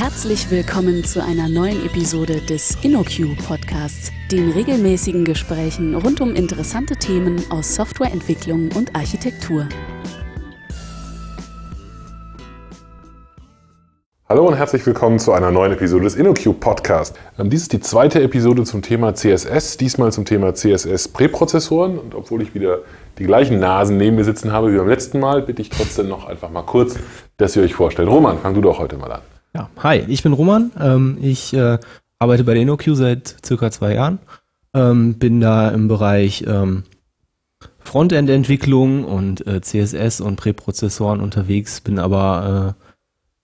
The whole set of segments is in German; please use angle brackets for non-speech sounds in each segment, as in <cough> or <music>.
Herzlich willkommen zu einer neuen Episode des InnoQ Podcasts, den regelmäßigen Gesprächen rund um interessante Themen aus Softwareentwicklung und Architektur. Hallo und herzlich willkommen zu einer neuen Episode des InnoQ Podcast. Ähm, dies ist die zweite Episode zum Thema CSS, diesmal zum Thema CSS Präprozessoren. Und obwohl ich wieder die gleichen Nasen neben mir sitzen habe wie beim letzten Mal, bitte ich trotzdem noch einfach mal kurz, dass ihr euch vorstellt. Roman, fang du doch heute mal an. Ja, hi, ich bin Roman. Ähm, ich äh, arbeite bei der InnoQ seit circa zwei Jahren. Ähm, bin da im Bereich ähm, Frontend-Entwicklung und äh, CSS und Präprozessoren unterwegs, bin aber äh,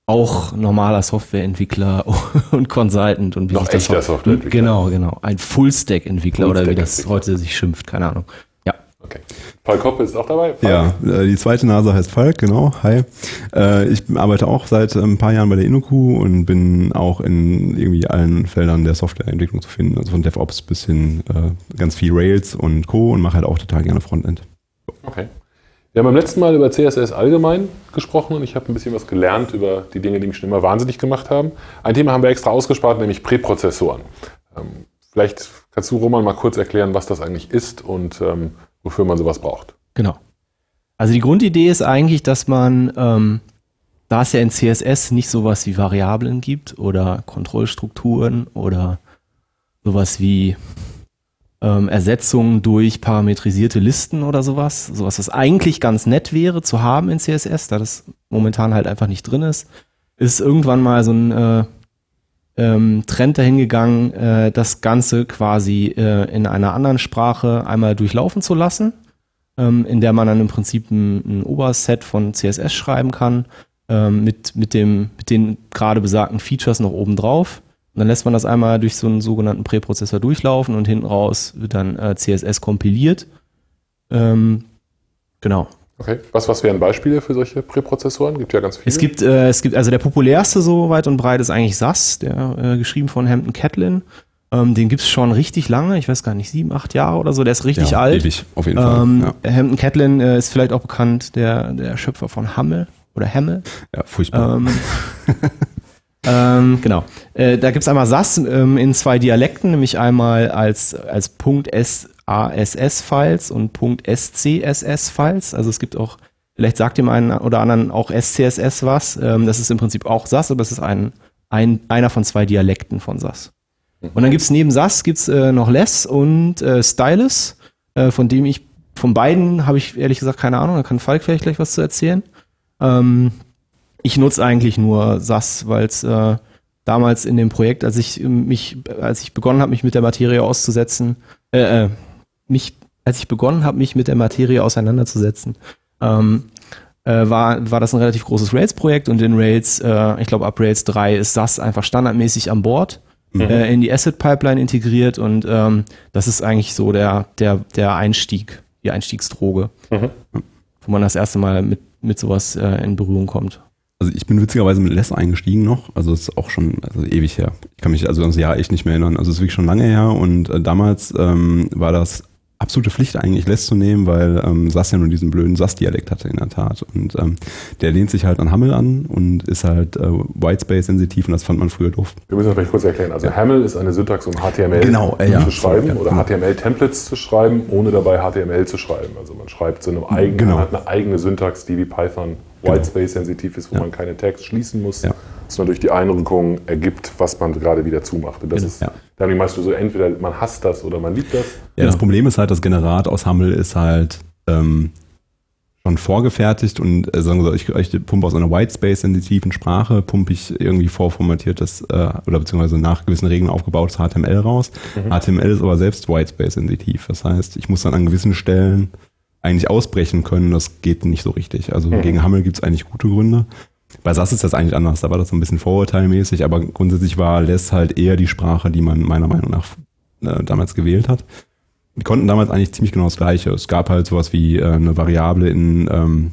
auch normaler Softwareentwickler <laughs> und Consultant und wie Noch sich das echter Softwareentwickler. Genau, genau. Ein Full-Stack-Entwickler Full oder wie das heute sich schimpft, keine Ahnung. Okay. Falk Hoppe ist auch dabei. Falk. Ja, äh, die zweite Nase heißt Falk, genau. Hi. Äh, ich arbeite auch seit ein paar Jahren bei der InnoQ und bin auch in irgendwie allen Feldern der Softwareentwicklung zu finden, also von DevOps bis hin äh, ganz viel Rails und Co. und mache halt auch total gerne Frontend. Okay. Wir haben beim letzten Mal über CSS allgemein gesprochen und ich habe ein bisschen was gelernt über die Dinge, die mich schon immer wahnsinnig gemacht haben. Ein Thema haben wir extra ausgespart, nämlich Präprozessoren. Ähm, vielleicht kannst du, Roman, mal kurz erklären, was das eigentlich ist und ähm, wofür man sowas braucht. Genau. Also die Grundidee ist eigentlich, dass man, ähm, da es ja in CSS nicht sowas wie Variablen gibt oder Kontrollstrukturen oder sowas wie ähm, Ersetzungen durch parametrisierte Listen oder sowas. Sowas, was eigentlich ganz nett wäre zu haben in CSS, da das momentan halt einfach nicht drin ist, ist irgendwann mal so ein äh, ähm, Trend dahingegangen, äh, das Ganze quasi äh, in einer anderen Sprache einmal durchlaufen zu lassen, ähm, in der man dann im Prinzip ein, ein Oberset von CSS schreiben kann, ähm, mit, mit, dem, mit den gerade besagten Features noch oben drauf. Und dann lässt man das einmal durch so einen sogenannten Präprozessor durchlaufen und hinten raus wird dann äh, CSS kompiliert. Ähm, genau. Okay. Was, was wären Beispiele für solche Präprozessoren? Gibt ja ganz viele. Es gibt, äh, es gibt, also der populärste so weit und breit ist eigentlich SAS, der äh, geschrieben von Hampton Catlin. Ähm, den gibt es schon richtig lange, ich weiß gar nicht, sieben, acht Jahre oder so, der ist richtig ja, alt. Ewig, auf jeden ähm, Fall. Ja. Hampton Catlin äh, ist vielleicht auch bekannt, der, der Schöpfer von Hammel oder Hammel. Ja, furchtbar. Ähm, <laughs> Ähm, genau. Äh, da gibt's einmal SAS ähm, in zwei Dialekten, nämlich einmal als, als .sass-Files und .scss-Files. Also es gibt auch, vielleicht sagt dem einen oder anderen auch SCSS was. Ähm, das ist im Prinzip auch SAS, aber es ist ein, ein, einer von zwei Dialekten von SAS. Und dann gibt's neben SAS gibt's äh, noch Less und äh, Stylus, äh, von dem ich, von beiden habe ich ehrlich gesagt keine Ahnung, da kann Falk vielleicht gleich was zu erzählen. Ähm, ich nutze eigentlich nur SAS, weil es äh, damals in dem Projekt, als ich mich, als ich begonnen habe, mich mit der Materie auszusetzen, äh, äh, mich, als ich begonnen habe, mich mit der Materie auseinanderzusetzen, ähm, äh, war, war das ein relativ großes Rails-Projekt und in Rails, äh, ich glaube ab Rails 3 ist SAS einfach standardmäßig an Bord. Mhm. Äh, in die Asset Pipeline integriert und ähm, das ist eigentlich so der, der, der Einstieg, die Einstiegsdroge, mhm. wo man das erste Mal mit, mit sowas äh, in Berührung kommt. Also ich bin witzigerweise mit Less eingestiegen noch, also es ist auch schon also ewig her. Ich kann mich also das Jahr echt nicht mehr erinnern. Also es ist wirklich schon lange her und äh, damals ähm, war das absolute Pflicht eigentlich Less zu nehmen, weil ähm, SAS ja nur diesen blöden SAS-Dialekt hatte in der Tat. Und ähm, der lehnt sich halt an Hammel an und ist halt äh, Whitespace-sensitiv und das fand man früher doof. Wir müssen das vielleicht kurz erklären. Also ja. Hammel ist eine Syntax, um HTML genau, äh, ja. zu schreiben ja, oder genau. HTML-Templates zu schreiben, ohne dabei HTML zu schreiben. Also man schreibt zu einem eigenen, genau. man hat eine eigene Syntax, die wie Python Genau. Whitespace-sensitiv ist, wo man keine Tags schließen muss, ja. sondern durch die Einrückung ergibt, was man gerade wieder zumacht. Und das genau. ist ja. dann meinst du so, entweder man hasst das oder man liebt das. Ja, das Problem ist halt, das Generat aus Hammel ist halt ähm, schon vorgefertigt und äh, sagen wir so, ich, ich pumpe aus einer Whitespace-sensitiven Sprache, pumpe ich irgendwie vorformatiertes äh, oder beziehungsweise nach gewissen Regeln aufgebautes HTML raus. Mhm. HTML ist aber selbst Whitespace-sensitiv. Das heißt, ich muss dann an gewissen Stellen eigentlich ausbrechen können, das geht nicht so richtig. Also mhm. gegen Hammel gibt es eigentlich gute Gründe. Bei SAS ist das eigentlich anders, da war das so ein bisschen vorurteilmäßig, aber grundsätzlich war Less halt eher die Sprache, die man meiner Meinung nach äh, damals gewählt hat. Die konnten damals eigentlich ziemlich genau das Gleiche. Es gab halt sowas wie äh, eine Variable in ähm,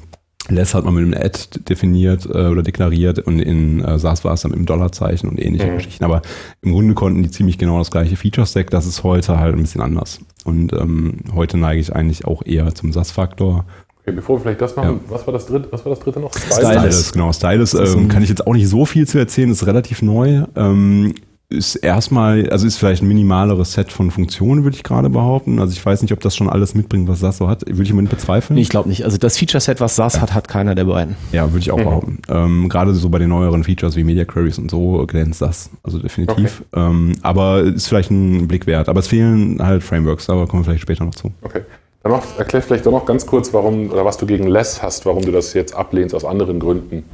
Less hat man mit einem Add definiert äh, oder deklariert und in äh, SAS war es dann mit dem Dollarzeichen und ähnliche mhm. Geschichten. Aber im Grunde konnten die ziemlich genau das gleiche Feature-Stack. Das ist heute halt ein bisschen anders. Und ähm, heute neige ich eigentlich auch eher zum SAS-Faktor Okay, bevor wir vielleicht das machen, ja. was, war das dritte, was war das dritte noch? Stylus. Stylus, genau. Stylus ähm, kann ich jetzt auch nicht so viel zu erzählen, ist relativ neu. Ähm, ist erstmal, also ist vielleicht ein minimaleres Set von Funktionen, würde ich gerade behaupten. Also ich weiß nicht, ob das schon alles mitbringt, was SAS so hat. Würde ich immer bezweifeln. Nee, ich glaube nicht. Also das Feature-Set, was SAS ja. hat, hat keiner der beiden. Ja, würde ich auch mhm. behaupten. Ähm, gerade so bei den neueren Features wie Media Queries und so glänzt SAS. Also definitiv. Okay. Ähm, aber ist vielleicht ein Blick wert. Aber es fehlen halt Frameworks, aber kommen wir vielleicht später noch zu. Okay. Dann noch, erklär vielleicht doch noch ganz kurz, warum oder was du gegen Less hast, warum du das jetzt ablehnst aus anderen Gründen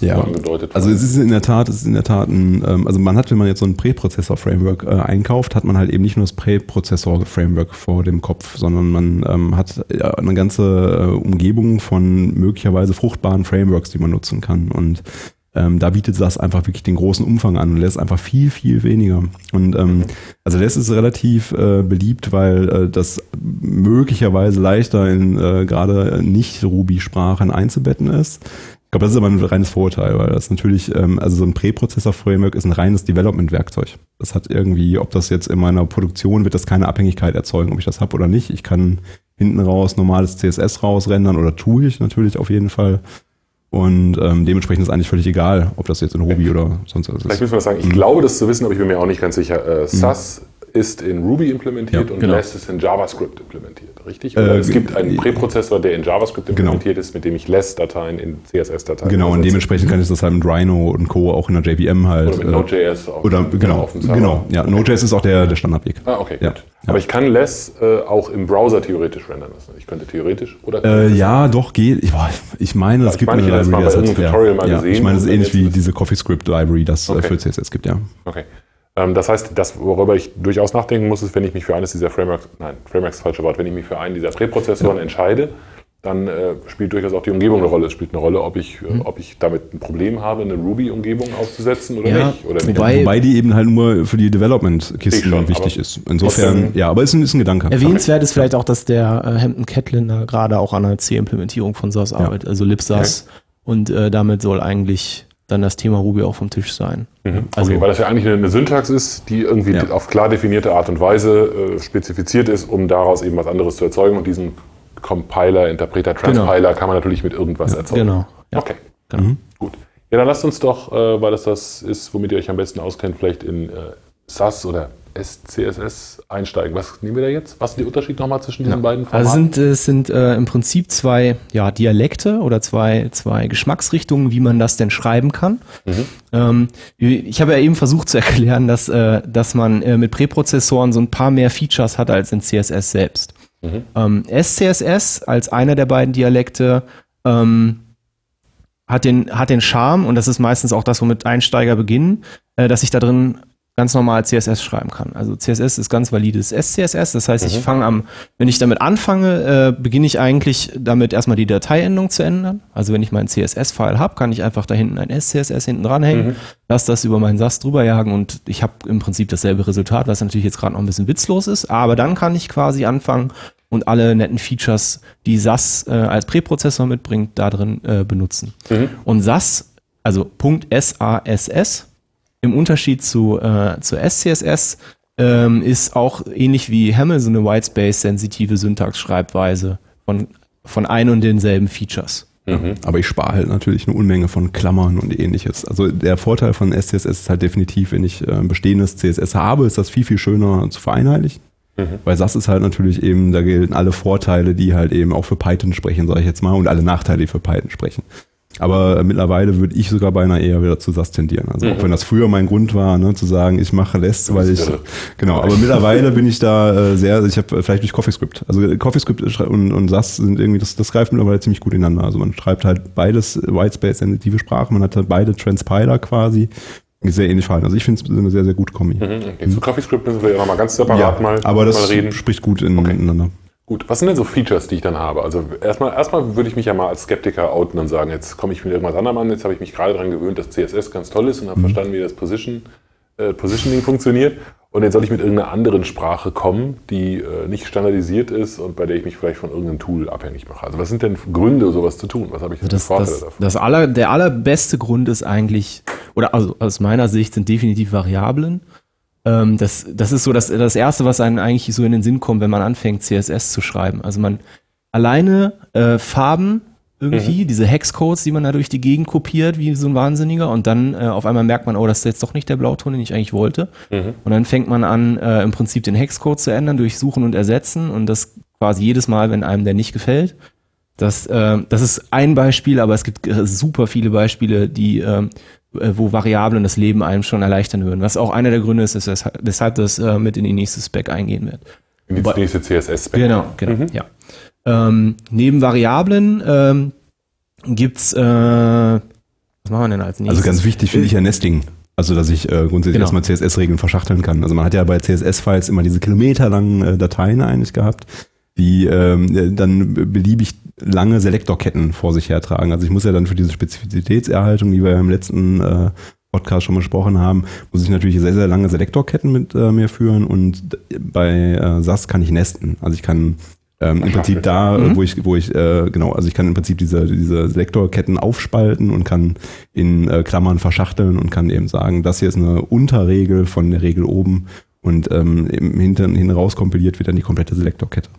ja. angedeutet Also es ist in der Tat, es ist in der Tat ein, ähm, also man hat, wenn man jetzt so ein Präprozessor-Framework äh, einkauft, hat man halt eben nicht nur das Präprozessor-Framework vor dem Kopf, sondern man ähm, hat ja, eine ganze äh, Umgebung von möglicherweise fruchtbaren Frameworks, die man nutzen kann. Und ähm, da bietet das einfach wirklich den großen Umfang an und lässt einfach viel, viel weniger. Und ähm, also das ist relativ äh, beliebt, weil äh, das möglicherweise leichter in äh, gerade nicht Ruby-Sprachen einzubetten ist glaube, das ist aber ein reines Vorurteil, weil das natürlich, ähm, also so ein Präprozessor-Framework ist ein reines Development-Werkzeug. Das hat irgendwie, ob das jetzt in meiner Produktion wird das keine Abhängigkeit erzeugen, ob ich das habe oder nicht. Ich kann hinten raus normales CSS rausrendern oder tue ich natürlich auf jeden Fall. Und ähm, dementsprechend ist eigentlich völlig egal, ob das jetzt in Ruby oder sonst was ist. Vielleicht müssen wir sagen, ich mhm. glaube das zu wissen, aber ich bin mir auch nicht ganz sicher. Äh, SAS mhm ist in Ruby implementiert ja, und genau. Less ist in JavaScript implementiert, richtig? Oder äh, es gibt einen Präprozessor, der in JavaScript genau. implementiert genau. ist, mit dem ich Less-Dateien in CSS-Dateien Genau, und dementsprechend kann ich das halt mit Rhino und Co. auch in der JVM halt. Oder mit Node.js auch. Oder genau, auf dem Server. genau. Ja, okay. Node.js ist auch der, der Standardweg. Ah, okay, ja. gut. Aber ich kann Less äh, auch im Browser theoretisch rendern lassen. Ich könnte theoretisch oder äh, Ja, doch, geht. Ich, ich meine, es gibt eine Library, das, hat, Tutorial mal gesehen. Ich meine, es ist ähnlich wie diese CoffeeScript Library, das äh, okay. für CSS gibt, ja. Okay. Ähm, das heißt, das, worüber ich durchaus nachdenken muss, ist, wenn ich mich für eines dieser Frameworks, nein, Frameworks falsche Wort, wenn ich mich für einen dieser Präprozessoren ja. entscheide, dann äh, spielt durchaus auch die Umgebung eine Rolle. Es spielt eine Rolle, ob ich, mhm. ob ich damit ein Problem habe, eine Ruby-Umgebung aufzusetzen oder ja, nicht. Oder wobei, wobei die eben halt nur für die Development-Kisten wichtig ist. Insofern, ja, aber es ist, ist ein Gedanke. Erwähnenswert ist vielleicht auch, dass der äh, Hampton Catlin gerade auch an einer C-Implementierung von SAS ja. arbeitet, also LibSAS. Okay. Und äh, damit soll eigentlich dann das Thema Ruby auch vom Tisch sein. Mhm. Also, okay, weil das ja eigentlich eine, eine Syntax ist, die irgendwie ja. auf klar definierte Art und Weise äh, spezifiziert ist, um daraus eben was anderes zu erzeugen. Und diesen Compiler, Interpreter, genau. Transpiler genau. kann man natürlich mit irgendwas ja, erzeugen. Genau. Ja. Okay, genau. Mhm. gut. Ja, dann lasst uns doch, äh, weil das das ist, womit ihr euch am besten auskennt, vielleicht in äh, SAS oder SCSS einsteigen. Was nehmen wir da jetzt? Was ist der Unterschied nochmal zwischen diesen ja. beiden Formaten? Also sind, es sind äh, im Prinzip zwei ja, Dialekte oder zwei, zwei Geschmacksrichtungen, wie man das denn schreiben kann. Mhm. Ähm, ich habe ja eben versucht zu erklären, dass, äh, dass man äh, mit Präprozessoren so ein paar mehr Features hat als in CSS selbst. Mhm. Ähm, SCSS als einer der beiden Dialekte ähm, hat den, hat den Charme, und das ist meistens auch das, womit Einsteiger beginnen, äh, dass ich da drin ganz normal CSS schreiben kann. Also CSS ist ganz valides SCSS. Das heißt, mhm. ich fange am, wenn ich damit anfange, äh, beginne ich eigentlich damit erstmal die Dateiendung zu ändern. Also wenn ich meinen CSS-File habe, kann ich einfach da hinten ein SCSS hinten dranhängen, mhm. lasse das über meinen SAS drüber jagen und ich habe im Prinzip dasselbe Resultat, was natürlich jetzt gerade noch ein bisschen witzlos ist. Aber dann kann ich quasi anfangen und alle netten Features, die SAS äh, als Präprozessor mitbringt, da drin äh, benutzen. Mhm. Und SAS, also Punkt SASS, im Unterschied zu, äh, zu SCSS ähm, ist auch ähnlich wie Hamel so eine Whitespace-sensitive Syntax-Schreibweise von, von ein und denselben Features. Mhm. Aber ich spare halt natürlich eine Unmenge von Klammern und ähnliches. Also der Vorteil von SCSS ist halt definitiv, wenn ich äh, bestehendes CSS habe, ist das viel, viel schöner zu vereinheitlichen. Mhm. Weil SAS ist halt natürlich eben, da gelten alle Vorteile, die halt eben auch für Python sprechen, sage ich jetzt mal, und alle Nachteile, die für Python sprechen. Aber mittlerweile würde ich sogar beinahe eher wieder zu SAS tendieren. Also mhm. auch wenn das früher mein Grund war, ne, zu sagen, ich mache Less, weil ich genau. Aber mittlerweile bin ich da äh, sehr, also ich habe vielleicht durch CoffeeScript. Also CoffeeScript und, und SAS sind irgendwie, das, das greift mittlerweile ziemlich gut ineinander. Also man schreibt halt beides Whitespace sensitive Sprache, man hat halt beide Transpiler quasi sehr ähnlich verhalten. Also ich finde es eine sehr, sehr gute Kombi. Mhm, okay. Zu CoffeeScript müssen wir ja nochmal ganz separat ja, mal, aber das mal reden. spricht gut in, okay. ineinander. Gut, was sind denn so Features, die ich dann habe? Also erstmal, erstmal würde ich mich ja mal als Skeptiker outen und sagen, jetzt komme ich mit irgendwas anderem an, jetzt habe ich mich gerade daran gewöhnt, dass CSS ganz toll ist und habe mhm. verstanden, wie das Position, äh, Positioning funktioniert. Und jetzt soll ich mit irgendeiner anderen Sprache kommen, die äh, nicht standardisiert ist und bei der ich mich vielleicht von irgendeinem Tool abhängig mache. Also was sind denn Gründe, sowas zu tun? Was habe ich denn das, Vorteile das, davon? Das aller, der allerbeste Grund ist eigentlich, oder also aus meiner Sicht sind definitiv Variablen. Ähm, das, das ist so das, das Erste, was einem eigentlich so in den Sinn kommt, wenn man anfängt, CSS zu schreiben. Also man alleine äh, Farben irgendwie, mhm. diese Hexcodes, die man da durch die Gegend kopiert, wie so ein Wahnsinniger. Und dann äh, auf einmal merkt man, oh, das ist jetzt doch nicht der Blauton, den ich eigentlich wollte. Mhm. Und dann fängt man an, äh, im Prinzip den Hexcode zu ändern, durch Suchen und Ersetzen. Und das quasi jedes Mal, wenn einem der nicht gefällt. Das, äh, das ist ein Beispiel, aber es gibt äh, super viele Beispiele, die, äh, wo Variablen das Leben einem schon erleichtern würden. Was auch einer der Gründe ist, ist weshalb das äh, mit in die nächste Spec eingehen wird. In die nächste CSS-Spec. Genau, genau, mhm. ja. Ähm, neben Variablen ähm, gibt's, äh, was machen wir denn als nächstes? Also ganz wichtig finde ich ja Nesting. Also, dass ich äh, grundsätzlich genau. erstmal CSS-Regeln verschachteln kann. Also man hat ja bei CSS-Files immer diese kilometerlangen äh, Dateien eigentlich gehabt, die ähm, dann beliebig lange Selektorketten vor sich hertragen. Also ich muss ja dann für diese Spezifizitätserhaltung, die wir ja im letzten äh, Podcast schon besprochen haben, muss ich natürlich sehr, sehr lange Selektorketten mit äh, mir führen und bei äh, SAS kann ich nesten. Also ich kann ähm, Im Prinzip da, mhm. wo ich, wo ich, äh, genau, also ich kann im Prinzip diese, diese Selektorketten aufspalten und kann in äh, Klammern verschachteln und kann eben sagen, das hier ist eine Unterregel von der Regel oben und ähm, im Hintern hin raus kompiliert wird dann die komplette Selektorkette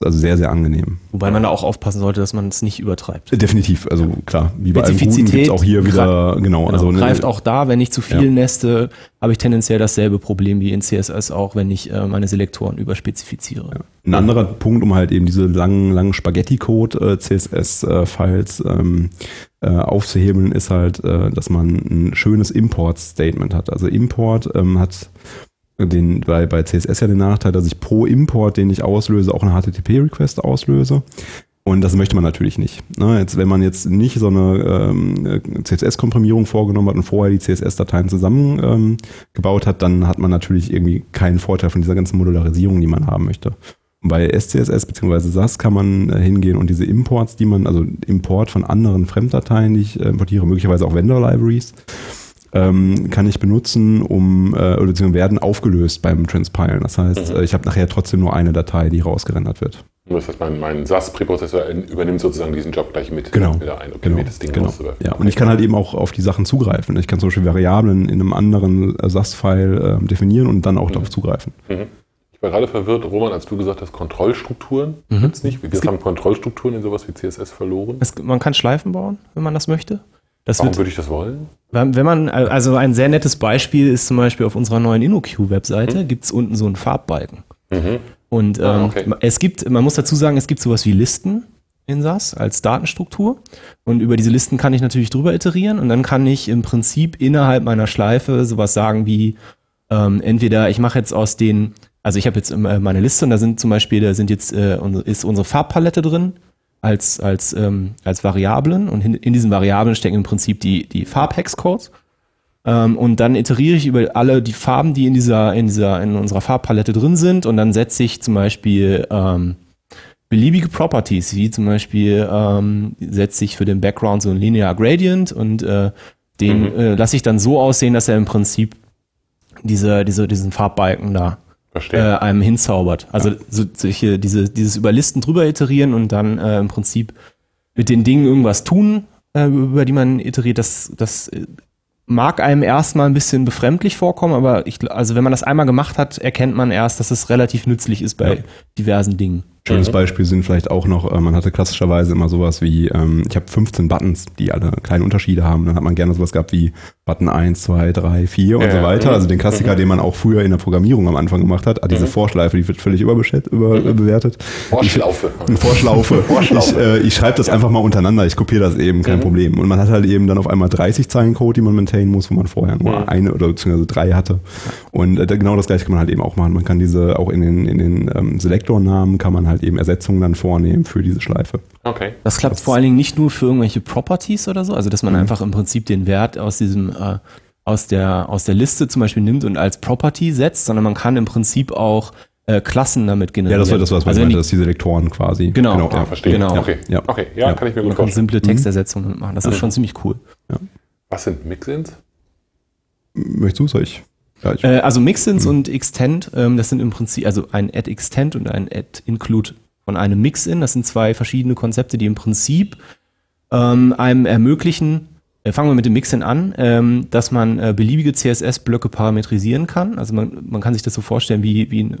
also sehr, sehr angenehm. Wobei man da auch aufpassen sollte, dass man es nicht übertreibt. Definitiv, also klar, wie bei allem Guten gibt auch hier wieder, genau. genau also greift auch da, wenn ich zu viel ja. neste, habe ich tendenziell dasselbe Problem wie in CSS auch, wenn ich äh, meine Selektoren überspezifiziere. Ja. Ein anderer Punkt, um halt eben diese langen, langen Spaghetti-Code äh, CSS-Files ähm, äh, aufzuhebeln, ist halt, äh, dass man ein schönes Import-Statement hat. Also Import ähm, hat den, bei, bei CSS ja den Nachteil, dass ich pro Import, den ich auslöse, auch eine HTTP-Request auslöse. Und das möchte man natürlich nicht. Ne? Jetzt, wenn man jetzt nicht so eine ähm, CSS-Komprimierung vorgenommen hat und vorher die CSS-Dateien zusammengebaut ähm, hat, dann hat man natürlich irgendwie keinen Vorteil von dieser ganzen Modularisierung, die man haben möchte. Und bei SCSS bzw. SAS kann man äh, hingehen und diese Imports, die man, also Import von anderen Fremddateien, die ich äh, importiere, möglicherweise auch Vendor-Libraries, ähm, kann ich benutzen, um äh, oder beziehungsweise werden aufgelöst beim Transpilen. Das heißt, mhm. ich habe nachher trotzdem nur eine Datei, die rausgerendert wird. Das heißt, mein, mein SAS-Präprozessor übernimmt sozusagen diesen Job gleich mit. Genau. Wieder ein, genau. das Ding genau. Ja, und ich kann halt eben auch auf die Sachen zugreifen. Ich kann zum Beispiel Variablen in einem anderen SAS-File äh, definieren und dann auch mhm. darauf zugreifen. Mhm. Ich war gerade verwirrt, Roman, als du gesagt hast, Kontrollstrukturen. Mhm. Gibt's nicht? Wir haben Kontrollstrukturen in sowas wie CSS verloren. Es, man kann Schleifen bauen, wenn man das möchte. Das Warum wird, würde ich das wollen? Wenn man, also ein sehr nettes Beispiel ist zum Beispiel auf unserer neuen InnoQ-Webseite, mhm. gibt es unten so einen Farbbalken. Mhm. Und ah, ähm, ah, okay. es gibt, man muss dazu sagen, es gibt sowas wie Listen in SAS als Datenstruktur. Und über diese Listen kann ich natürlich drüber iterieren und dann kann ich im Prinzip innerhalb meiner Schleife sowas sagen wie, ähm, entweder ich mache jetzt aus den, also ich habe jetzt äh, meine Liste und da sind zum Beispiel, da sind jetzt, äh, ist unsere Farbpalette drin als, als, ähm, als Variablen und in, in, diesen Variablen stecken im Prinzip die, die Farbhexcodes. Ähm, und dann iteriere ich über alle die Farben, die in dieser, in dieser, in unserer Farbpalette drin sind und dann setze ich zum Beispiel ähm, beliebige Properties, wie zum Beispiel ähm, setze ich für den Background so ein Linear Gradient und äh, den mhm. äh, lasse ich dann so aussehen, dass er im Prinzip diese, diese, diesen Farbbalken da äh, einem hinzaubert. Also ja. so, solche, diese, dieses über Listen drüber iterieren und dann äh, im Prinzip mit den Dingen irgendwas tun, äh, über die man iteriert, das, das äh, mag einem erstmal ein bisschen befremdlich vorkommen, aber ich, also wenn man das einmal gemacht hat, erkennt man erst, dass es relativ nützlich ist bei ja. diversen Dingen. Schönes mhm. Beispiel sind vielleicht auch noch, äh, man hatte klassischerweise immer sowas wie, ähm, ich habe 15 Buttons, die alle kleine Unterschiede haben. Dann hat man gerne sowas gehabt wie Button 1, 2, 3, 4 und ja, so weiter. Also den Klassiker, mhm. den man auch früher in der Programmierung am Anfang gemacht hat. Ah, diese mhm. Vorschleife, die wird völlig überbewertet. Vorschlaufe. Ich, Vorschlaufe. <laughs> Vorschlaufe. Ich, äh, ich schreibe das ja. einfach mal untereinander, ich kopiere das eben, kein mhm. Problem. Und man hat halt eben dann auf einmal 30 Zeilen Code, die man maintainen muss, wo man vorher nur mhm. eine oder beziehungsweise drei hatte. Und äh, genau das gleiche kann man halt eben auch machen. Man kann diese auch in den, in den ähm, Selektornamen kann man halt eben Ersetzungen dann vornehmen für diese Schleife. Okay. Das klappt das vor allen Dingen nicht nur für irgendwelche Properties oder so, also dass man mhm. einfach im Prinzip den Wert aus diesem äh, aus der aus der Liste zum Beispiel nimmt und als Property setzt, sondern man kann im Prinzip auch äh, Klassen damit generieren. Ja, das war das, was man also meinte, dass diese Lektoren quasi. Genau, genau ja, verstehe. Genau. Okay. Ja. okay, ja, kann ich mir gut man vorstellen. simple Textersetzungen machen. Das ist schon ziemlich cool. Ja. Was sind Mixins? Möchtest du, ich? Ja, äh, also Mixins mhm. und Extend, ähm, das sind im Prinzip, also ein Add Extend und ein Add Include von einem Mix-In. Das sind zwei verschiedene Konzepte, die im Prinzip ähm, einem ermöglichen, fangen wir mit dem Mix-In an, ähm, dass man äh, beliebige CSS-Blöcke parametrisieren kann. Also man, man kann sich das so vorstellen wie, wie ein,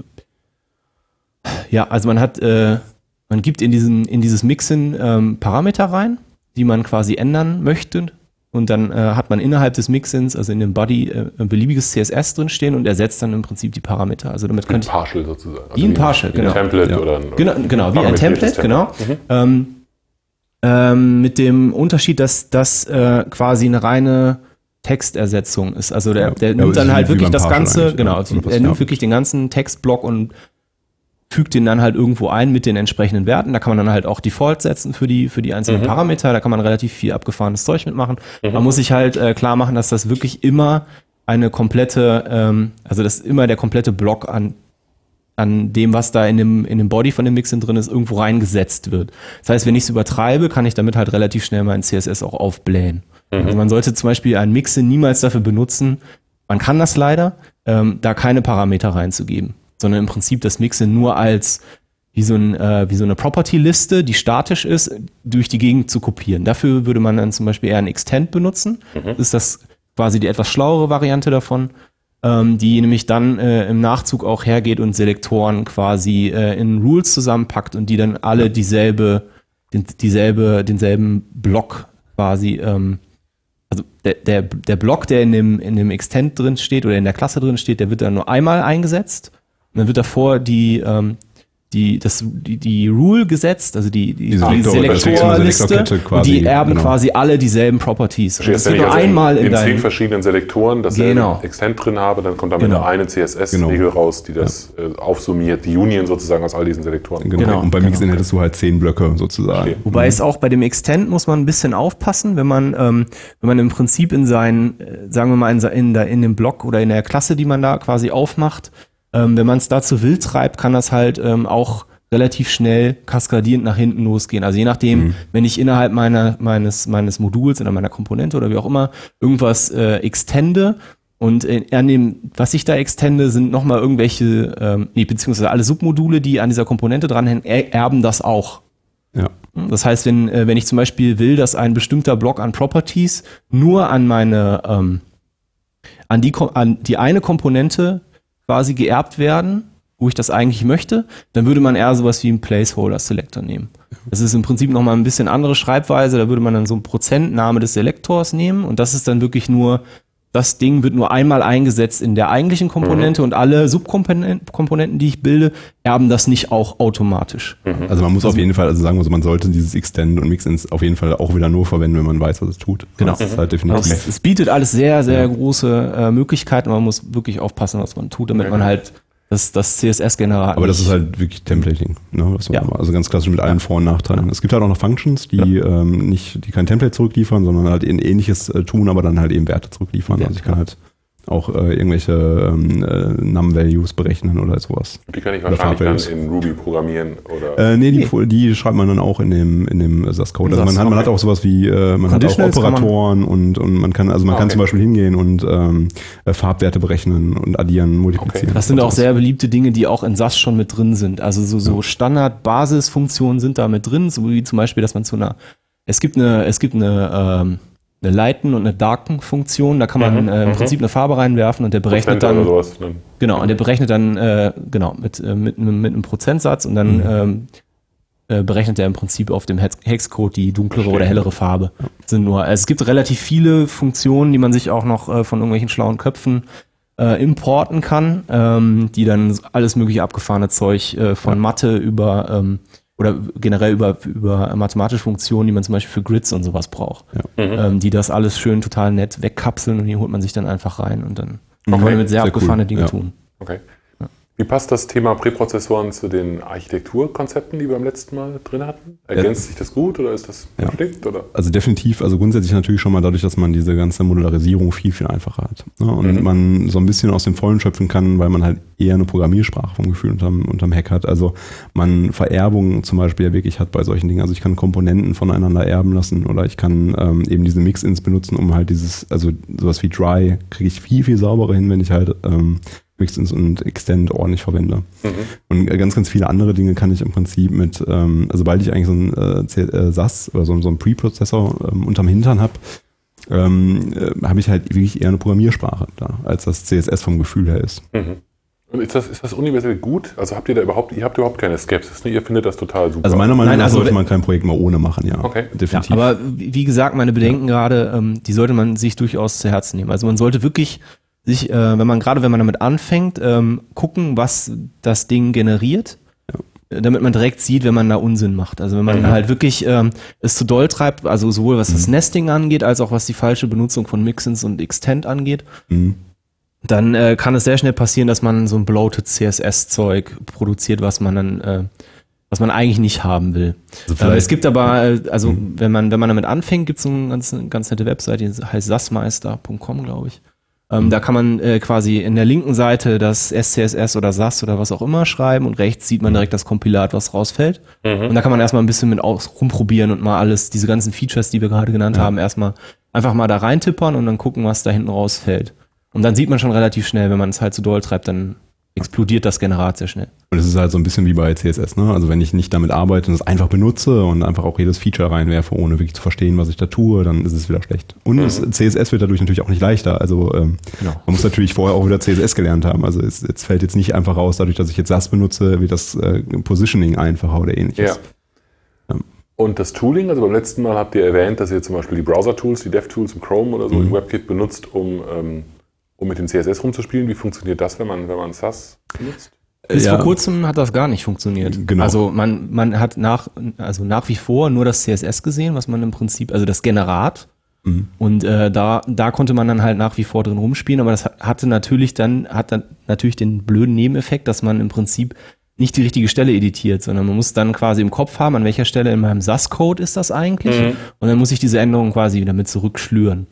ja, also man hat äh, man gibt in, diesen, in dieses Mixin ähm, Parameter rein, die man quasi ändern möchte. Und dann äh, hat man innerhalb des Mixins, also in dem Body, äh, ein beliebiges CSS drinstehen und ersetzt dann im Prinzip die Parameter. Also damit könnte ein Partial sozusagen. Also wie ein Partial, genau. Wie ein Template ja. oder ein, genau, genau wie ein Template, genau. Mhm. Ähm, ähm, mit dem Unterschied, dass das äh, quasi eine reine Textersetzung ist. Also der, der ja, nimmt dann halt wirklich das Ganze, genau, er nimmt wirklich den ganzen Textblock und fügt den dann halt irgendwo ein mit den entsprechenden Werten. Da kann man dann halt auch Default setzen für die, für die einzelnen mhm. Parameter. Da kann man relativ viel abgefahrenes Zeug mitmachen. Mhm. Man muss sich halt äh, klar machen, dass das wirklich immer eine komplette, ähm, also dass immer der komplette Block an an dem, was da in dem, in dem Body von dem Mixin drin ist, irgendwo reingesetzt wird. Das heißt, wenn ich es übertreibe, kann ich damit halt relativ schnell mein CSS auch aufblähen. Mhm. Also man sollte zum Beispiel ein Mixin niemals dafür benutzen, man kann das leider, ähm, da keine Parameter reinzugeben, sondern im Prinzip das Mixin nur als wie so, ein, äh, wie so eine Property-Liste, die statisch ist, durch die Gegend zu kopieren. Dafür würde man dann zum Beispiel eher ein Extend benutzen. Mhm. Das ist das quasi die etwas schlauere Variante davon ähm, die nämlich dann äh, im Nachzug auch hergeht und Selektoren quasi äh, in Rules zusammenpackt und die dann alle dieselbe, den, dieselbe, denselben Block quasi, ähm, also der, der, der Block, der in dem, in dem Extent drin steht oder in der Klasse drin steht, der wird dann nur einmal eingesetzt. Und dann wird davor die, ähm, die, das, die, die Rule gesetzt, also die, die, die Selektorliste, Selektor die erben genau. quasi alle dieselben Properties. Und das geht nur also einmal in, in zehn verschiedenen Selektoren dasselbe genau. Extent drin habe, dann kommt damit genau. eine CSS-Regel genau. raus, die das ja. äh, aufsummiert, die Union sozusagen aus all diesen Selektoren. Genau. genau. Und beim Mixin hättest du halt zehn Blöcke sozusagen. Verstehe. Wobei mhm. es auch bei dem Extend muss man ein bisschen aufpassen, wenn man, ähm, wenn man im Prinzip in seinen, äh, sagen wir mal, in, in, der, in dem Block oder in der Klasse, die man da quasi aufmacht, ähm, wenn man es dazu wild treibt, kann das halt ähm, auch relativ schnell kaskadierend nach hinten losgehen. Also je nachdem, mhm. wenn ich innerhalb meiner, meines, meines Moduls oder meiner Komponente oder wie auch immer irgendwas äh, extende und in, an dem, was ich da extende, sind nochmal irgendwelche, ähm, nee, beziehungsweise alle Submodule, die an dieser Komponente dranhängen, er, erben das auch. Ja. Das heißt, wenn, äh, wenn ich zum Beispiel will, dass ein bestimmter Block an Properties nur an meine, ähm, an die, an die eine Komponente quasi geerbt werden, wo ich das eigentlich möchte, dann würde man eher sowas wie einen Placeholder-Selector nehmen. Das ist im Prinzip nochmal ein bisschen andere Schreibweise, da würde man dann so einen Prozentname des Selektors nehmen und das ist dann wirklich nur, das Ding wird nur einmal eingesetzt in der eigentlichen Komponente mhm. und alle Subkomponenten, die ich bilde, erben das nicht auch automatisch. Mhm. Also man muss also, auf jeden Fall, also sagen wir so, man sollte dieses Extend und Mixins auf jeden Fall auch wieder nur verwenden, wenn man weiß, was es tut. Genau. Das ist halt definitiv. Also es, bietet alles sehr, sehr ja. große äh, Möglichkeiten, man muss wirklich aufpassen, was man tut, damit okay. man halt das, das CSS-Generator. Aber das ist halt wirklich Templating. Ne? Ja. Also ganz klassisch mit allen Vor- und Nachteilen. Ja. Es gibt halt auch noch Functions, die ja. ähm, nicht, die kein Template zurückliefern, sondern halt ein ähnliches äh, tun, aber dann halt eben Werte zurückliefern. also ich kann halt auch äh, irgendwelche ähm, äh, Num-Values berechnen oder sowas. Die kann ich wahrscheinlich dann in Ruby programmieren oder? Äh, nee, die, nee. die schreibt man dann auch in dem, in dem SAS-Code. Also man hat, man hat auch sowas wie, äh, man hat auch Operatoren und, und man kann, also man ah, kann zum Beispiel hingehen und ähm, äh, Farbwerte berechnen und addieren, multiplizieren. Okay. Das sind auch sehr beliebte Dinge, die auch in SAS schon mit drin sind. Also so, so ja. Standard-Basisfunktionen sind da mit drin, so wie zum Beispiel, dass man zu einer, es gibt eine, es gibt eine, ähm, eine Lighten und eine Darken Funktion. Da kann man mhm, äh, im mhm. Prinzip eine Farbe reinwerfen und der berechnet dann sowas, ne? genau und der berechnet dann äh, genau mit, äh, mit, mit einem Prozentsatz und dann mhm. ähm, äh, berechnet er im Prinzip auf dem Hexcode die dunklere Verstehen. oder hellere Farbe. Sind nur also es gibt relativ viele Funktionen, die man sich auch noch äh, von irgendwelchen schlauen Köpfen äh, importen kann, ähm, die dann alles mögliche abgefahrene Zeug von. Mathe über ähm, oder generell über, über mathematische Funktionen, die man zum Beispiel für Grids und sowas braucht, ja. mhm. ähm, die das alles schön total nett wegkapseln und die holt man sich dann einfach rein und dann okay. kann man damit sehr, sehr abgefahrene cool. Dinge ja. tun. Okay. Wie passt das Thema Präprozessoren zu den Architekturkonzepten, die wir beim letzten Mal drin hatten? Ergänzt ja. sich das gut oder ist das konflikt? Ja. Oder? Also definitiv, also grundsätzlich natürlich schon mal dadurch, dass man diese ganze Modularisierung viel, viel einfacher hat. Ne? Und mhm. man so ein bisschen aus dem Vollen schöpfen kann, weil man halt eher eine Programmiersprache vom Gefühl unterm, unterm Hack hat. Also man Vererbung zum Beispiel ja wirklich hat bei solchen Dingen. Also ich kann Komponenten voneinander erben lassen oder ich kann ähm, eben diese Mix-Ins benutzen, um halt dieses, also sowas wie Dry kriege ich viel, viel sauberer hin, wenn ich halt ähm, Mixins und Extend ordentlich verwende. Mhm. Und ganz, ganz viele andere Dinge kann ich im Prinzip mit, ähm, also sobald ich eigentlich so ein äh, äh SAS oder so, so einen Preprozessor ähm, unterm Hintern habe, ähm, äh, habe ich halt wirklich eher eine Programmiersprache da, als das CSS vom Gefühl her ist. Mhm. ist das, ist das universell gut? Also habt ihr da überhaupt, ihr habt überhaupt keine Skepsis, ne? Ihr findet das total super. Also meiner Meinung Nein, nach also sollte man kein Projekt mal ohne machen, ja. Okay. Definitiv. Ja, aber wie gesagt, meine Bedenken ja. gerade, ähm, die sollte man sich durchaus zu Herzen nehmen. Also man sollte wirklich sich, äh, wenn man gerade, wenn man damit anfängt, ähm, gucken, was das Ding generiert damit man direkt sieht, wenn man da Unsinn macht. Also wenn man mhm. halt wirklich ähm, es zu doll treibt, also sowohl was mhm. das Nesting angeht, als auch was die falsche Benutzung von Mixins und Extend angeht, mhm. dann äh, kann es sehr schnell passieren, dass man so ein bloated CSS-Zeug produziert, was man dann, äh, was man eigentlich nicht haben will. Also äh, es gibt aber, äh, also mhm. wenn man, wenn man damit anfängt, gibt es eine ganz, ganz nette Webseite, die heißt sassmeister.com, glaube ich. Ähm, da kann man äh, quasi in der linken Seite das SCSS oder SAS oder was auch immer schreiben und rechts sieht man direkt das Kompilat, was rausfällt. Mhm. Und da kann man erstmal ein bisschen mit aus, rumprobieren und mal alles, diese ganzen Features, die wir gerade genannt ja. haben, erstmal einfach mal da reintippern und dann gucken, was da hinten rausfällt. Und dann sieht man schon relativ schnell, wenn man es halt zu doll treibt, dann explodiert das Generat sehr schnell. Und es ist halt so ein bisschen wie bei CSS, ne? Also wenn ich nicht damit arbeite und es einfach benutze und einfach auch jedes Feature reinwerfe, ohne wirklich zu verstehen, was ich da tue, dann ist es wieder schlecht. Und mhm. CSS wird dadurch natürlich auch nicht leichter. Also ähm, genau. man muss natürlich vorher auch wieder CSS gelernt haben. Also es, es fällt jetzt nicht einfach raus, dadurch, dass ich jetzt SAS benutze, wird das äh, Positioning einfacher oder ähnliches. Ja. Und das Tooling, also beim letzten Mal habt ihr erwähnt, dass ihr zum Beispiel die Browser-Tools, die DevTools im Chrome oder so mhm. im WebKit benutzt, um ähm, um mit dem CSS rumzuspielen. Wie funktioniert das, wenn man, wenn man SAS benutzt? Bis ja. vor kurzem hat das gar nicht funktioniert. Genau. Also man, man hat nach, also nach wie vor nur das CSS gesehen, was man im Prinzip, also das Generat. Mhm. Und äh, da, da konnte man dann halt nach wie vor drin rumspielen, aber das hatte natürlich dann, hat dann natürlich den blöden Nebeneffekt, dass man im Prinzip nicht die richtige Stelle editiert, sondern man muss dann quasi im Kopf haben, an welcher Stelle in meinem SAS-Code ist das eigentlich. Mhm. Und dann muss ich diese Änderung quasi wieder mit zurückschlüren.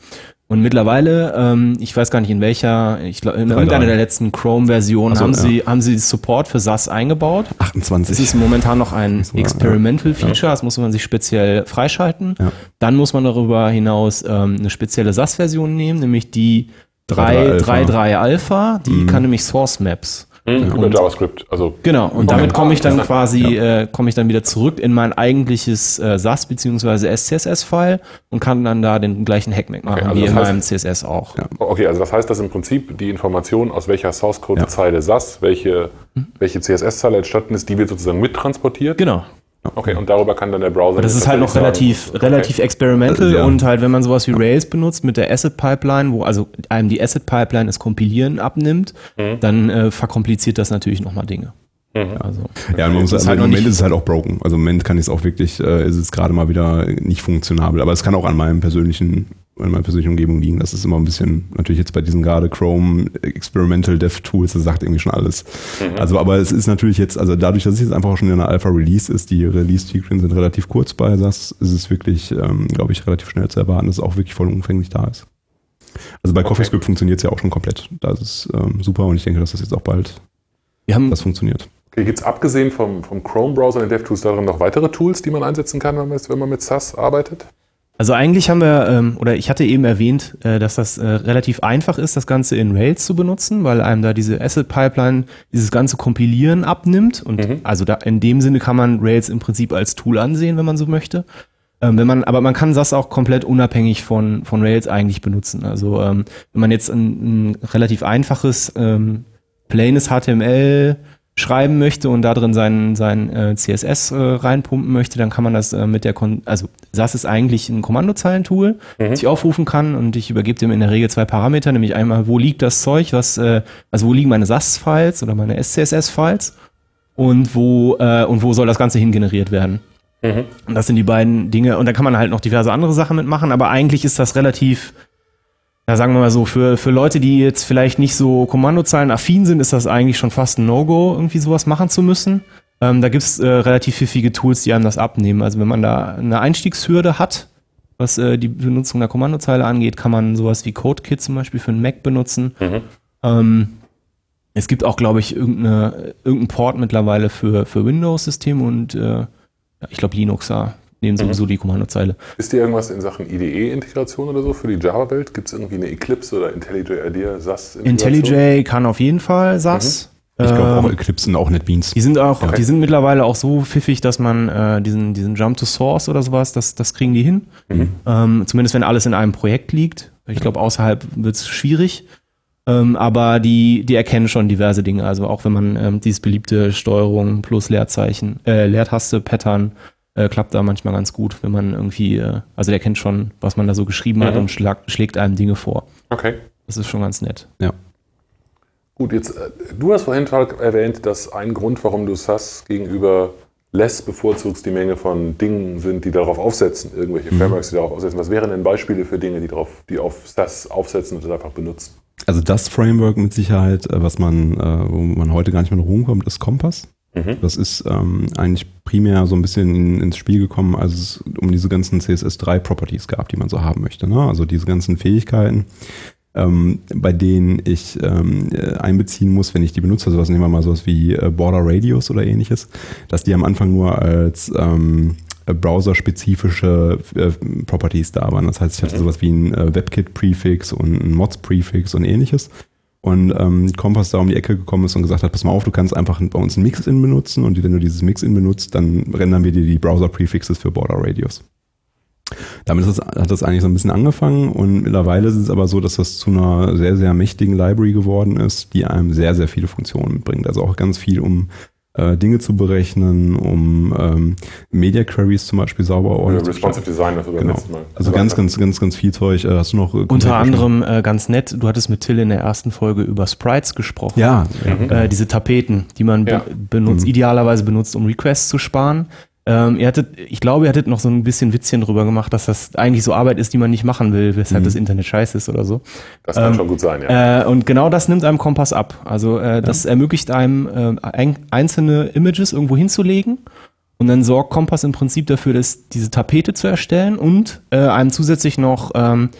Und mittlerweile, ähm, ich weiß gar nicht in welcher, ich glaube in irgendeiner der letzten Chrome-Versionen so, haben ja. sie haben sie Support für SAS eingebaut. 28. Das ist momentan noch ein Experimental ja. Feature, das muss man sich speziell freischalten. Ja. Dann muss man darüber hinaus ähm, eine spezielle SAS-Version nehmen, nämlich die 3.3 Alpha. Alpha. Die mhm. kann nämlich Source Maps. Mhm, über JavaScript. Also genau, und damit komme ich dann quasi, ja. äh, komme ich dann wieder zurück in mein eigentliches äh, SAS bzw. SCSS-File und kann dann da den gleichen Hackmack machen, okay, also wie in heißt, meinem CSS auch. Ja. Okay, also das heißt, dass im Prinzip die Information, aus welcher Source-Code-Zeile ja. SAS, welche, mhm. welche CSS-Zeile entstanden ist, die wird sozusagen mittransportiert. Genau. Okay, und darüber kann dann der Browser. Aber das ist halt noch relativ, okay. relativ experimental ja. und halt, wenn man sowas wie Rails benutzt mit der Asset Pipeline, wo also einem die Asset Pipeline das Kompilieren abnimmt, mhm. dann äh, verkompliziert das natürlich nochmal Dinge. Mhm. Also, ja, man muss, also halt im Moment ist es halt auch broken. Also im Moment kann ich es auch wirklich, äh, ist es gerade mal wieder nicht funktionabel. Aber es kann auch an meinem persönlichen in meiner persönlichen Umgebung liegen. Das ist immer ein bisschen, natürlich jetzt bei diesen gerade Chrome Experimental Dev Tools, das sagt irgendwie schon alles. Mhm. Also, aber es ist natürlich jetzt, also dadurch, dass es jetzt einfach auch schon in einer Alpha Release ist, die Release-Zyklen sind relativ kurz bei SAS, ist es wirklich, ähm, glaube ich, relativ schnell zu erwarten, dass es auch wirklich vollumfänglich da ist. Also bei okay. CoffeeScript funktioniert es ja auch schon komplett. Da ist es ähm, super und ich denke, dass das jetzt auch bald Wir haben das funktioniert. Okay, Gibt es abgesehen vom, vom Chrome-Browser und den DevTools darin noch weitere Tools, die man einsetzen kann, wenn man, wenn man mit SAS arbeitet? Also eigentlich haben wir, ähm, oder ich hatte eben erwähnt, äh, dass das äh, relativ einfach ist, das Ganze in Rails zu benutzen, weil einem da diese Asset Pipeline dieses ganze Kompilieren abnimmt. Und mhm. also da in dem Sinne kann man Rails im Prinzip als Tool ansehen, wenn man so möchte. Ähm, wenn man, aber man kann das auch komplett unabhängig von, von Rails eigentlich benutzen. Also ähm, wenn man jetzt ein, ein relativ einfaches, ähm, plaines HTML schreiben möchte und da drin sein, sein äh, CSS äh, reinpumpen möchte, dann kann man das äh, mit der, Kon also SAS ist eigentlich ein Kommandozeilentool, mhm. das ich aufrufen kann und ich übergebe dem in der Regel zwei Parameter, nämlich einmal, wo liegt das Zeug, was, äh, also wo liegen meine SAS-Files oder meine SCSS-Files und wo, äh, und wo soll das Ganze hingeneriert werden. Mhm. Und das sind die beiden Dinge und da kann man halt noch diverse andere Sachen mitmachen, aber eigentlich ist das relativ ja, sagen wir mal so, für, für Leute, die jetzt vielleicht nicht so Kommandozeilen affin sind, ist das eigentlich schon fast ein No-Go, irgendwie sowas machen zu müssen. Ähm, da gibt's äh, relativ pfiffige Tools, die einem das abnehmen. Also wenn man da eine Einstiegshürde hat, was äh, die Benutzung der Kommandozeile angeht, kann man sowas wie CodeKit zum Beispiel für einen Mac benutzen. Mhm. Ähm, es gibt auch, glaube ich, irgendeine, irgendeinen Port mittlerweile für, für Windows-Systeme und äh, ich glaube Linux nehmen sowieso mhm. die Kommandozeile. Ist dir irgendwas in Sachen IDE-Integration oder so für die Java-Welt? Gibt es irgendwie eine Eclipse oder IntelliJ IDEA, SAS? IntelliJ kann auf jeden Fall SAS. Mhm. Ich glaube auch ähm, Eclipse und auch NetBeans. Die sind auch, okay. die sind mittlerweile auch so pfiffig, dass man äh, diesen, diesen Jump to Source oder sowas, das, das kriegen die hin. Mhm. Ähm, zumindest wenn alles in einem Projekt liegt. Ich glaube, außerhalb wird es schwierig. Ähm, aber die, die erkennen schon diverse Dinge. Also auch wenn man ähm, dieses beliebte Steuerung plus Leerzeichen, äh, Leertaste-Pattern äh, klappt da manchmal ganz gut, wenn man irgendwie, äh, also der kennt schon, was man da so geschrieben mhm. hat und schlag, schlägt einem Dinge vor. Okay. Das ist schon ganz nett. Ja. Gut, jetzt, äh, du hast vorhin erwähnt, dass ein Grund, warum du SAS gegenüber less bevorzugst, die Menge von Dingen sind, die darauf aufsetzen, irgendwelche mhm. Frameworks, die darauf aufsetzen. Was wären denn Beispiele für Dinge, die, darauf, die auf SAS aufsetzen und das einfach benutzen? Also das Framework mit Sicherheit, äh, was man, äh, wo man heute gar nicht mehr rumkommt, ist Kompass. Mhm. Das ist ähm, eigentlich primär so ein bisschen in, ins Spiel gekommen, als es um diese ganzen CSS3-Properties gab, die man so haben möchte. Ne? Also diese ganzen Fähigkeiten, ähm, bei denen ich ähm, äh, einbeziehen muss, wenn ich die benutze, also was nehmen wir mal sowas wie äh, Border Radius oder ähnliches, dass die am Anfang nur als ähm, browser-spezifische äh, Properties da waren. Das heißt, ich hatte mhm. sowas wie ein äh, WebKit-Prefix und ein Mods-Prefix und ähnliches. Und ähm, Kompass da um die Ecke gekommen ist und gesagt hat, pass mal auf, du kannst einfach bei uns ein Mix-In benutzen und wenn du dieses Mix-In benutzt, dann rendern wir dir die Browser-Prefixes für Border Radius. Damit das, hat das eigentlich so ein bisschen angefangen und mittlerweile ist es aber so, dass das zu einer sehr, sehr mächtigen Library geworden ist, die einem sehr, sehr viele Funktionen bringt. Also auch ganz viel, um äh, Dinge zu berechnen, um ähm, Media Queries zum Beispiel sauber ordentlich ja, Responsive Design, das genau. letztes Mal. Also ganz, ganz, ganz, ganz viel Zeug. Äh, hast du noch? Äh, Unter anderem äh, ganz nett, du hattest mit Till in der ersten Folge über Sprites gesprochen. Ja. Mhm. Äh, diese Tapeten, die man ja. be benutzt, mhm. idealerweise benutzt, um Requests zu sparen. Ähm, ihr hattet, ich glaube, ihr hattet noch so ein bisschen Witzchen drüber gemacht, dass das eigentlich so Arbeit ist, die man nicht machen will, weshalb mhm. das Internet scheiße ist oder so. Das kann ähm, schon gut sein, ja. Äh, und genau das nimmt einem Kompass ab. Also äh, das ja. ermöglicht einem, äh, einzelne Images irgendwo hinzulegen. Und dann sorgt Kompass im Prinzip dafür, dass diese Tapete zu erstellen und äh, einem zusätzlich noch ähm,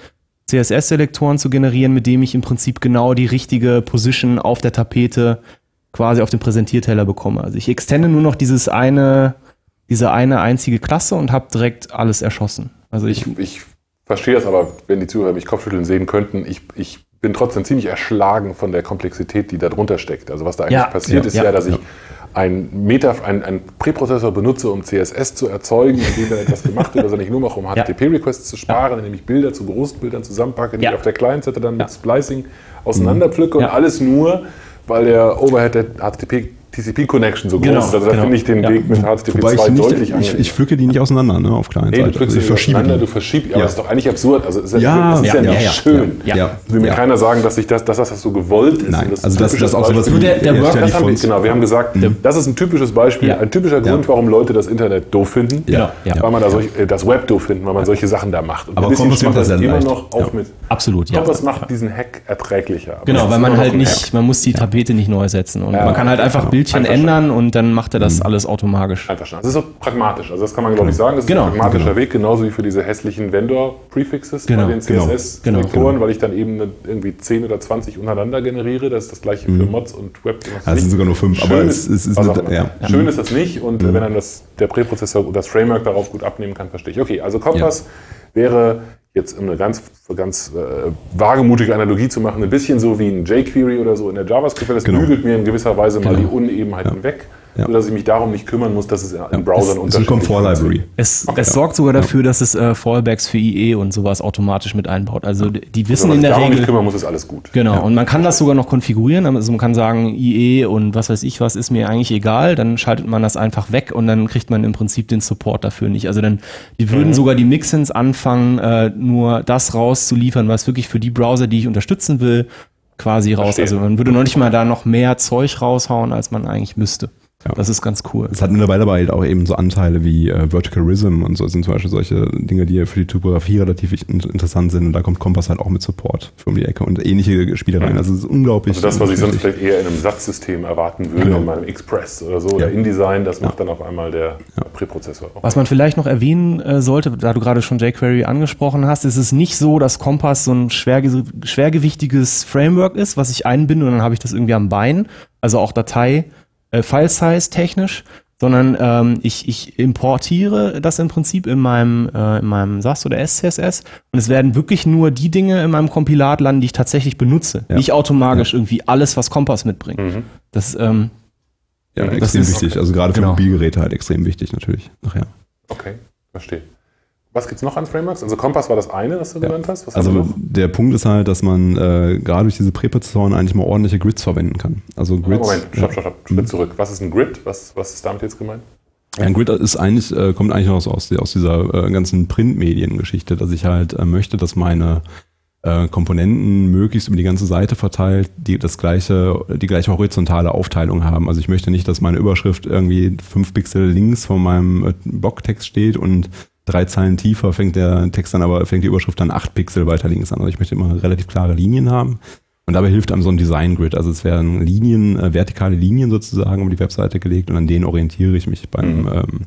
CSS-Selektoren zu generieren, mit dem ich im Prinzip genau die richtige Position auf der Tapete quasi auf dem Präsentierteller bekomme. Also ich extende nur noch dieses eine diese eine einzige Klasse und habe direkt alles erschossen. Also ich, ich, ich verstehe das aber, wenn die Zuhörer mich Kopfschütteln sehen könnten. Ich, ich bin trotzdem ziemlich erschlagen von der Komplexität, die da drunter steckt. Also was da eigentlich ja, passiert, ja, ist ja, ja dass ich ein Meta, ein, ein Präprozessor benutze, um CSS zu erzeugen, indem er etwas gemacht wird, was er nicht nur mache, um <laughs> HTTP-Requests zu sparen, indem ich Bilder zu Großbildern zusammenpacke, die ich auf der Client-Seite dann mit Splicing auseinanderpflücke und alles nur, weil der Overhead der HTTP TCP-Connection so genau, groß ist. Also genau. da finde ich den ja. Weg mit HTTP Wobei 2 deutlich ich, ich, ich pflücke die nicht auseinander ne, auf kleinen nee, du pflückst also ich verschiebe die. du verschiebst, aber ja. das ist doch eigentlich absurd. Also ist ja, ja, das ist ja, ja nicht schön. Ja. Ja. Will mir keiner sagen, dass, ich das, dass das so gewollt ist. Nein, das also das, das auch sowas wie der, der Work, das haben wir, Genau, wir haben gesagt, mhm. das ist ein typisches Beispiel, ein typischer Grund, warum Leute das Internet doof finden, weil man da äh, das Web doof finden, weil man solche Sachen da macht. Und aber Kompass macht das immer noch auch mit. Absolut, ja. Kompass macht diesen Hack erträglicher. Genau, weil man halt nicht, man muss die Tapete nicht neu setzen und man kann halt einfach Bildchen ändern und und dann macht er das mhm. alles automatisch. Einverstanden. Das ist auch pragmatisch. Also das kann man, glaube ich, sagen. Das genau. ist ein pragmatischer genau. Weg, genauso wie für diese hässlichen Vendor-Prefixes genau. bei den CSS-Sektoren, genau. genau. weil ich dann eben irgendwie 10 oder 20 untereinander generiere. Das ist das gleiche mhm. für Mods und Web. Das sind sogar nur fünf, Schön aber es, es ist, eine, ja. Schön ist das nicht und mhm. wenn dann das, der Präprozessor oder das Framework darauf gut abnehmen kann, verstehe ich. Okay, also Kompass ja. wäre jetzt um eine ganz, ganz äh, wagemutige Analogie zu machen, ein bisschen so wie ein jQuery oder so in der JavaScript. Das genau. bügelt mir in gewisser Weise mal genau. die Unebenheiten ja. weg ja. sodass ich mich darum nicht kümmern muss, dass es in ja. Browsern unterschiedlich ist. Eine Komfort-Library. Es, okay. es sorgt sogar dafür, dass es äh, Fallbacks für IE und sowas automatisch mit einbaut. Also die wissen also, in der darum Regel. nicht kümmern muss, ist alles gut. Genau. Und man kann das sogar noch konfigurieren. Also man kann sagen, IE und was weiß ich was ist mir eigentlich egal. Dann schaltet man das einfach weg und dann kriegt man im Prinzip den Support dafür nicht. Also dann, die würden mhm. sogar die Mixins anfangen, äh, nur das rauszuliefern, was wirklich für die Browser, die ich unterstützen will, quasi raus. Verstehe. Also man würde noch nicht mal da noch mehr Zeug raushauen, als man eigentlich müsste. Ja. Das ist ganz cool. Es hat mittlerweile aber halt auch eben so Anteile wie äh, Vertical Rhythm und so sind zum Beispiel solche Dinge, die für die Typografie relativ interessant sind. Und da kommt Kompass halt auch mit Support für um die Ecke und ähnliche Spielereien. Also es ist unglaublich. Also das, was ich sonst vielleicht eher in einem Satzsystem erwarten würde, genau. in meinem Express oder so, ja. oder InDesign, das macht dann auf einmal der Präprozessor. Auch. Was man vielleicht noch erwähnen äh, sollte, da du gerade schon jQuery angesprochen hast, ist es nicht so, dass Kompass so ein schwerge schwergewichtiges Framework ist, was ich einbinde und dann habe ich das irgendwie am Bein. Also auch Datei äh, File-Size technisch, sondern ähm, ich, ich importiere das im Prinzip in meinem, äh, in meinem SAS oder SCSS und es werden wirklich nur die Dinge in meinem Kompilat landen, die ich tatsächlich benutze. Ja. Nicht automatisch ja. irgendwie alles, was Kompass mitbringt. Mhm. Das, ähm, ja, das extrem ist, wichtig. Also gerade für genau. Mobilgeräte halt extrem wichtig natürlich. Nachher. Okay, verstehe. Was gibt es noch an Frameworks? Also Kompass war das eine, was du ja. genannt hast. Was also der Punkt ist halt, dass man äh, gerade durch diese Präprozessoren eigentlich mal ordentliche Grids verwenden kann. Also Grids. Oh, Moment, stopp, stopp, stopp. Schritt mhm. zurück. Was ist ein Grid? Was, was ist damit jetzt gemeint? Ja, ein Grid ist eigentlich, äh, kommt eigentlich aus, aus, aus dieser äh, ganzen Printmediengeschichte, dass ich halt äh, möchte, dass meine äh, Komponenten möglichst über die ganze Seite verteilt, die das gleiche, die gleiche horizontale Aufteilung haben. Also ich möchte nicht, dass meine Überschrift irgendwie fünf Pixel links von meinem äh, Blogtext steht und drei Zeilen tiefer fängt der Text dann aber, fängt die Überschrift dann acht Pixel weiter links an. Also ich möchte immer relativ klare Linien haben. Und dabei hilft einem so ein Design Grid. Also es werden Linien, äh, vertikale Linien sozusagen um die Webseite gelegt und an denen orientiere ich mich beim mhm. ähm,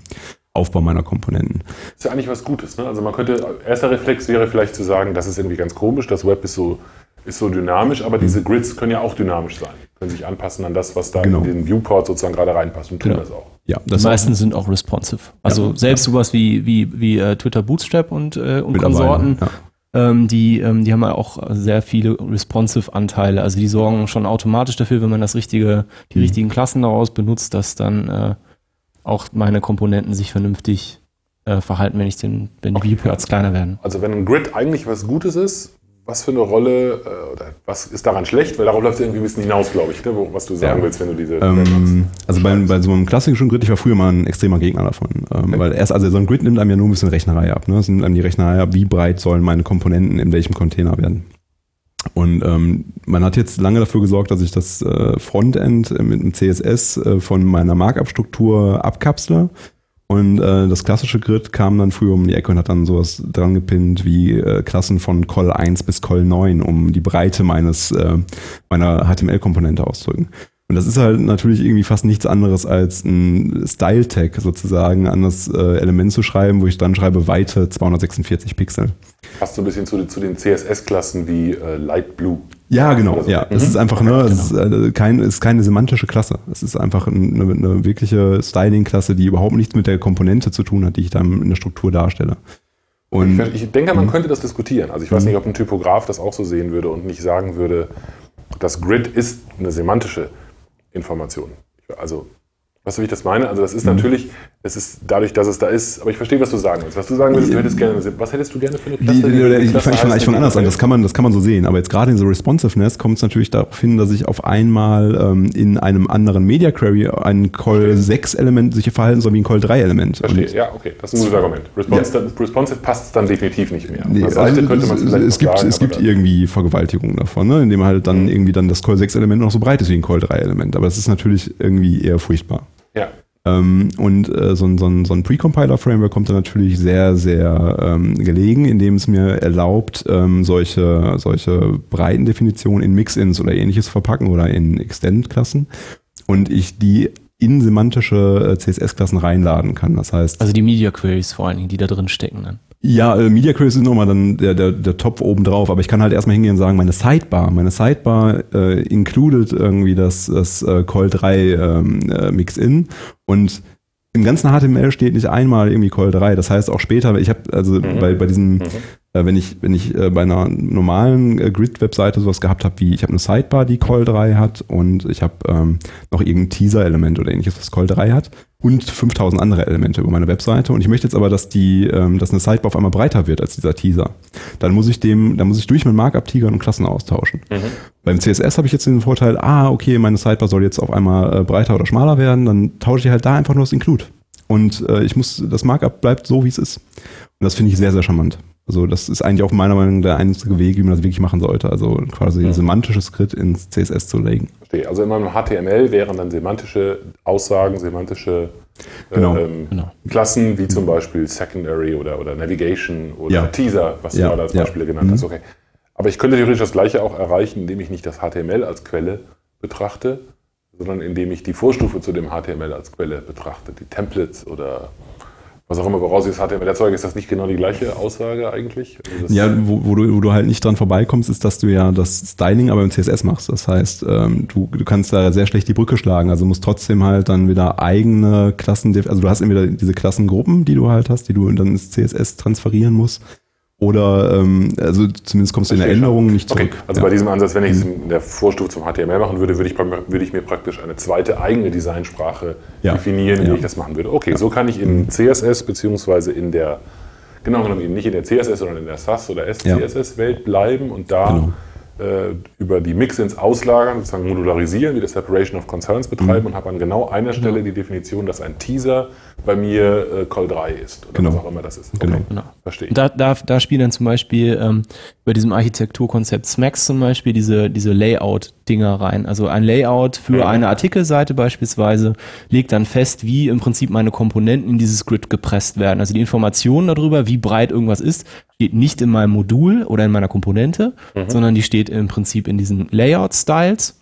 Aufbau meiner Komponenten. Das ist ja eigentlich was Gutes. Ne? Also man könnte, erster Reflex wäre vielleicht zu sagen, das ist irgendwie ganz komisch, das Web ist so, ist so dynamisch, aber mhm. diese Grids können ja auch dynamisch sein, können sich anpassen an das, was da genau. in den Viewport sozusagen gerade reinpasst und tun genau. das auch. Ja, das die meisten sind auch responsive. Also ja, selbst ja. sowas wie, wie, wie uh, Twitter Bootstrap und, äh, und Konsorten, ja. ähm, die, ähm, die haben ja auch sehr viele responsive Anteile. Also die sorgen schon automatisch dafür, wenn man das richtige, die mhm. richtigen Klassen daraus benutzt, dass dann äh, auch meine Komponenten sich vernünftig äh, verhalten, wenn ich den, wenn die Viewports kleiner werden. Also wenn ein Grid eigentlich was Gutes ist, was für eine Rolle äh, oder was ist daran schlecht? Weil darauf läuft es irgendwie ein bisschen hinaus, glaube ich, ne? Was du sagen ja. willst, wenn du diese. Ähm, also bei, bei, so einem klassischen Grid, ich war früher mal ein extremer Gegner davon. Ähm, okay. Weil erst, also so ein Grid nimmt einem ja nur ein bisschen Rechnerei ab. Ne? Es nimmt einem die Rechnerei ab, wie breit sollen meine Komponenten in welchem Container werden. Und ähm, man hat jetzt lange dafür gesorgt, dass ich das äh, Frontend mit einem CSS äh, von meiner Markup-Struktur abkapsle und äh, das klassische Grid kam dann früher um die Ecke und hat dann sowas dran gepinnt wie äh, Klassen von Col 1 bis Col 9, um die Breite meines äh, meiner HTML-Komponente auszudrücken. Und das ist halt natürlich irgendwie fast nichts anderes als ein Style-Tag sozusagen an das äh, Element zu schreiben, wo ich dann schreibe Weite 246 Pixel. Passt so ein bisschen zu, zu den CSS-Klassen wie äh, Light Blue. Ja, genau. So. Ja, mhm. ist einfach ne, okay, es genau. ist, äh, kein, ist keine semantische Klasse. Es ist einfach eine, eine wirkliche Styling-Klasse, die überhaupt nichts mit der Komponente zu tun hat, die ich dann in der Struktur darstelle. Und ich, ich denke, man mhm. könnte das diskutieren. Also ich weiß mhm. nicht, ob ein Typograf das auch so sehen würde und nicht sagen würde, das Grid ist eine semantische Information. Also Weißt du, wie ich das meine? Also das ist mhm. natürlich, es ist dadurch, dass es da ist, aber ich verstehe, was du sagen willst. Was du sagen willst, du hättest gerne, was hättest du gerne für eine Klasse? Die, die, die, ich fange fang anders an, das kann, man, das kann man so sehen, aber jetzt gerade in so Responsiveness kommt es natürlich darauf hin, dass ich auf einmal ähm, in einem anderen Media Query ein Call 6 Element sich verhalten soll wie ein Call 3 Element. Verstehe, ja, okay, das ist ein gutes Argument. Responsive, ja. Responsive passt dann definitiv nicht mehr. Nee, also könnte man es, es gibt, sagen, es gibt irgendwie Vergewaltigungen davon, ne? indem halt dann mhm. irgendwie dann das Call 6 Element noch so breit ist wie ein Call 3 Element, aber das ist natürlich irgendwie eher furchtbar. Ja. Ähm, und äh, so, ein, so ein, so ein Precompiler-Framework kommt da natürlich sehr, sehr ähm, gelegen, indem es mir erlaubt, ähm, solche, solche breiten Definitionen in Mix-Ins oder ähnliches verpacken oder in Extend-Klassen und ich die in semantische äh, CSS-Klassen reinladen kann. Das heißt. Also die Media Queries vor allen Dingen, die da drin stecken dann. Ja, äh, Media Queries sind nochmal dann der, der, der Topf oben drauf, aber ich kann halt erstmal hingehen und sagen, meine Sidebar, meine Sidebar äh, included irgendwie das, das äh, Call 3 ähm, äh, Mix-In und im ganzen HTML steht nicht einmal irgendwie Call 3. Das heißt auch später, ich habe also mhm. bei, bei diesem, mhm. Äh, wenn ich, wenn ich äh, bei einer normalen äh, Grid-Webseite sowas gehabt habe, wie ich habe eine Sidebar, die Call 3 hat und ich habe ähm, noch irgendein Teaser-Element oder ähnliches, was Call 3 hat und 5000 andere Elemente über meine Webseite und ich möchte jetzt aber, dass die, ähm, dass eine Sidebar auf einmal breiter wird als dieser Teaser. Dann muss ich dem, dann muss ich durch mein Markup tigern und Klassen austauschen. Mhm. Beim CSS habe ich jetzt den Vorteil, ah, okay, meine Sidebar soll jetzt auf einmal äh, breiter oder schmaler werden, dann tausche ich halt da einfach nur das Include. Und äh, ich muss, das Markup bleibt so, wie es ist. Und das finde ich sehr, sehr charmant. Also das ist eigentlich auch meiner Meinung nach der einzige Weg, wie man das wirklich machen sollte. Also quasi ein semantisches Skript ins CSS zu legen. Verstehe. Also in meinem HTML wären dann semantische Aussagen, semantische genau. Ähm, genau. Klassen, wie zum Beispiel Secondary oder, oder Navigation oder ja. Teaser, was ja. du gerade als Beispiele ja. genannt hast. Mhm. Okay. Aber ich könnte theoretisch das Gleiche auch erreichen, indem ich nicht das HTML als Quelle betrachte, sondern indem ich die Vorstufe zu dem HTML als Quelle betrachte, die Templates oder was auch immer, woraus ich das HTML erzeuge, ist das nicht genau die gleiche Aussage eigentlich? Also ja, wo, wo, du, wo du halt nicht dran vorbeikommst, ist, dass du ja das Styling aber im CSS machst. Das heißt, ähm, du, du kannst da sehr schlecht die Brücke schlagen. Also musst trotzdem halt dann wieder eigene Klassen, also du hast entweder diese Klassengruppen, die du halt hast, die du dann ins CSS transferieren musst. Oder ähm, also zumindest kommst du in der Änderung nicht zurück. Okay. Also ja. bei diesem Ansatz, wenn ich es mhm. in der Vorstufe zum HTML machen würde, würde ich, würde ich mir praktisch eine zweite eigene Designsprache ja. definieren, wie ja. ich das machen würde. Okay, so kann ich in CSS beziehungsweise in der genau genommen eben nicht in der CSS, sondern in der SAS oder SCSS-Welt bleiben und da genau äh, über die Mix-ins auslagern, sozusagen modularisieren, wie das Separation of Concerns betreiben mhm. und habe an genau einer Stelle die Definition, dass ein Teaser bei mir äh, Call 3 ist oder genau. was auch immer das ist. Okay. Genau. genau. Verstehe. Da, da, da spielen dann zum Beispiel ähm, bei diesem Architekturkonzept Smacks zum Beispiel diese, diese Layout-Dinger rein. Also ein Layout für mhm. eine Artikelseite beispielsweise legt dann fest, wie im Prinzip meine Komponenten in dieses Grid gepresst werden. Also die Informationen darüber, wie breit irgendwas ist, steht nicht in meinem Modul oder in meiner Komponente, mhm. sondern die steht im Prinzip in diesen Layout-Styles,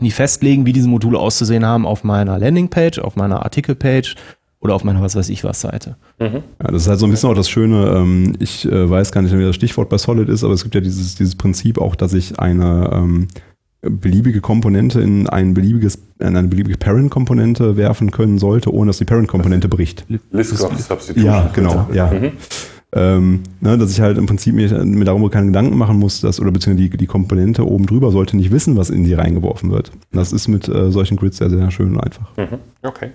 die festlegen, wie diese Module auszusehen haben auf meiner Landingpage, auf meiner Artikelpage oder auf meiner was weiß ich was Seite. Mhm. Ja, das ist halt so ein bisschen auch das Schöne, ähm, ich äh, weiß gar nicht, wie das Stichwort bei Solid ist, aber es gibt ja dieses, dieses Prinzip auch, dass ich eine ähm, beliebige Komponente in ein beliebiges, in eine beliebige Parent-Komponente werfen können sollte, ohne dass die Parent-Komponente bricht. List Substitution. Ja, genau, ja. Mhm. Ähm, ne, dass ich halt im Prinzip mir, mir darüber keine Gedanken machen muss, dass, oder beziehungsweise die, die Komponente oben drüber sollte nicht wissen, was in sie reingeworfen wird. Das ist mit äh, solchen Grids sehr, sehr schön und einfach. Mhm. Okay.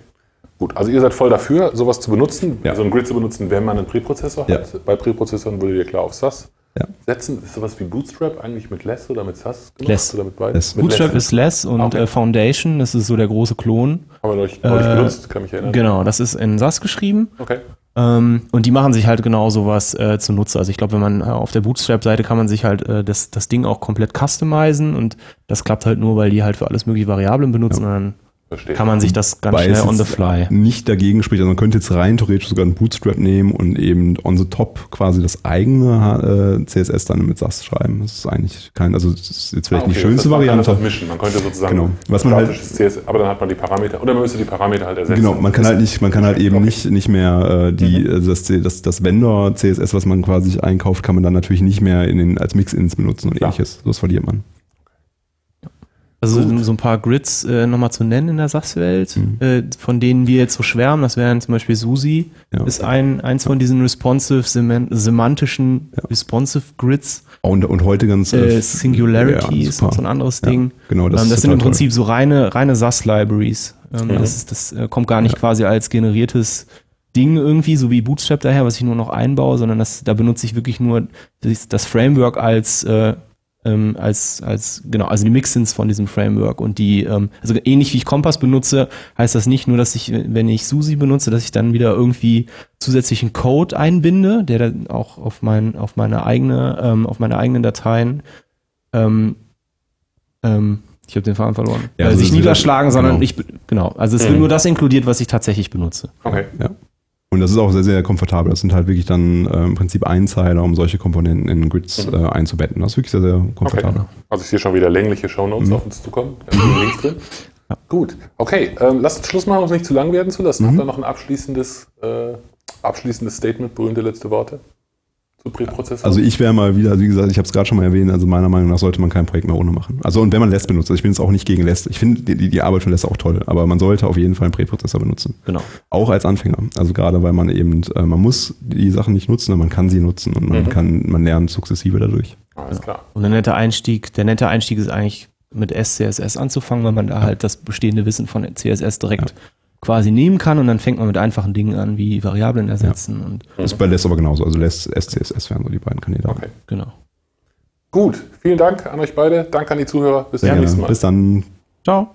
Gut, also ihr seid voll dafür, sowas zu benutzen, ja. so einen Grid zu benutzen, wenn man einen Präprozessor ja. hat. Bei Präprozessoren würdet ihr klar auf SAS ja. setzen. Ist sowas wie Bootstrap eigentlich mit Less oder mit SAS gemacht? Less. Oder mit beiden? Less. Mit Bootstrap Less. ist Less und okay. äh, Foundation, das ist so der große Klon. Haben wir neulich, neulich äh, benutzt, kann mich erinnern. Genau, das ist in SAS geschrieben. Okay. Ähm, und die machen sich halt genau sowas äh, zunutze. Also ich glaube, wenn man äh, auf der Bootstrap-Seite kann man sich halt äh, das, das Ding auch komplett customizen und das klappt halt nur, weil die halt für alles mögliche Variablen benutzen ja. und dann Verstehe. kann man sich das ganz Weil schnell on the fly. Nicht dagegen spricht, also man könnte jetzt rein theoretisch sogar einen Bootstrap nehmen und eben on the top quasi das eigene äh, CSS dann mit SAS schreiben. Das ist eigentlich kein, also das ist jetzt vielleicht ah, okay, die schönste man Variante. Man mischen. Man könnte sozusagen genau. Was man halt, CSS, aber dann hat man die Parameter oder man müsste die Parameter halt ersetzen. Genau, man kann halt nicht, man kann halt eben okay. nicht, nicht mehr äh, die, mhm. das, das, das Vendor CSS, was man quasi einkauft, kann man dann natürlich nicht mehr in den, als Mix-Ins benutzen und ja. ähnliches. Das verliert man. Also Gut. so ein paar Grids äh, nochmal zu nennen in der SAS-Welt, mhm. äh, von denen wir jetzt so schwärmen, das wären zum Beispiel Susi, ja. ist ein, eins von diesen responsive, semantischen ja. responsive Grids. Und, und heute ganz äh, Singularity ja, ist noch so ein anderes Ding. Genau, das, ähm, das sind im Prinzip toll. so reine, reine SAS-Libraries. Ähm. Das, ist, das äh, kommt gar nicht quasi als generiertes Ding irgendwie, so wie Bootstrap daher, was ich nur noch einbaue, sondern das, da benutze ich wirklich nur das, das Framework als äh, ähm, als, als, genau, also die Mixins von diesem Framework und die, ähm, also ähnlich wie ich Kompass benutze, heißt das nicht nur, dass ich, wenn ich SUSI benutze, dass ich dann wieder irgendwie zusätzlichen Code einbinde, der dann auch auf mein, auf meine eigene, ähm, auf meine eigenen Dateien, ähm, ähm, ich habe den Faden verloren, ja, also sich niederschlagen, sondern genau. ich, genau, also es mhm. wird nur das inkludiert, was ich tatsächlich benutze. Okay. Ja. Und das ist auch sehr, sehr komfortabel. Das sind halt wirklich dann äh, im Prinzip Einzeiler, um solche Komponenten in Grids mhm. äh, einzubetten. Das ist wirklich sehr, sehr komfortabel. Okay. Also ich sehe schon wieder längliche Shownotes mhm. auf uns zukommen. Da sind Links drin. Ja. Gut, okay. Ähm, lasst uns Schluss machen, um es nicht zu lang werden zu lassen. Mhm. Habt ihr noch ein abschließendes, äh, abschließendes Statement, berühmte letzte Worte? Zu Präprozessoren? Also ich wäre mal wieder, wie gesagt, ich habe es gerade schon mal erwähnt, also meiner Meinung nach sollte man kein Projekt mehr ohne machen. Also und wenn man Less benutzt, also ich bin jetzt auch nicht gegen Less, ich finde die, die Arbeit von Less auch toll, aber man sollte auf jeden Fall einen Präprozessor benutzen. Genau. Auch als Anfänger. Also gerade weil man eben, äh, man muss die Sachen nicht nutzen, aber man kann sie nutzen und man mhm. kann, man lernt sukzessive dadurch. Alles klar. Und der nette Einstieg, der nette Einstieg ist eigentlich mit SCSS anzufangen, weil man da halt das bestehende Wissen von CSS direkt ja quasi nehmen kann und dann fängt man mit einfachen Dingen an, wie Variablen ersetzen. Ja. Und das ist bei Less aber genauso. Also Less, SCSS wären so die beiden Kandidaten. Okay. Genau. Gut, vielen Dank an euch beide. Danke an die Zuhörer. Bis zum nächsten Mal. Bis dann. Ciao.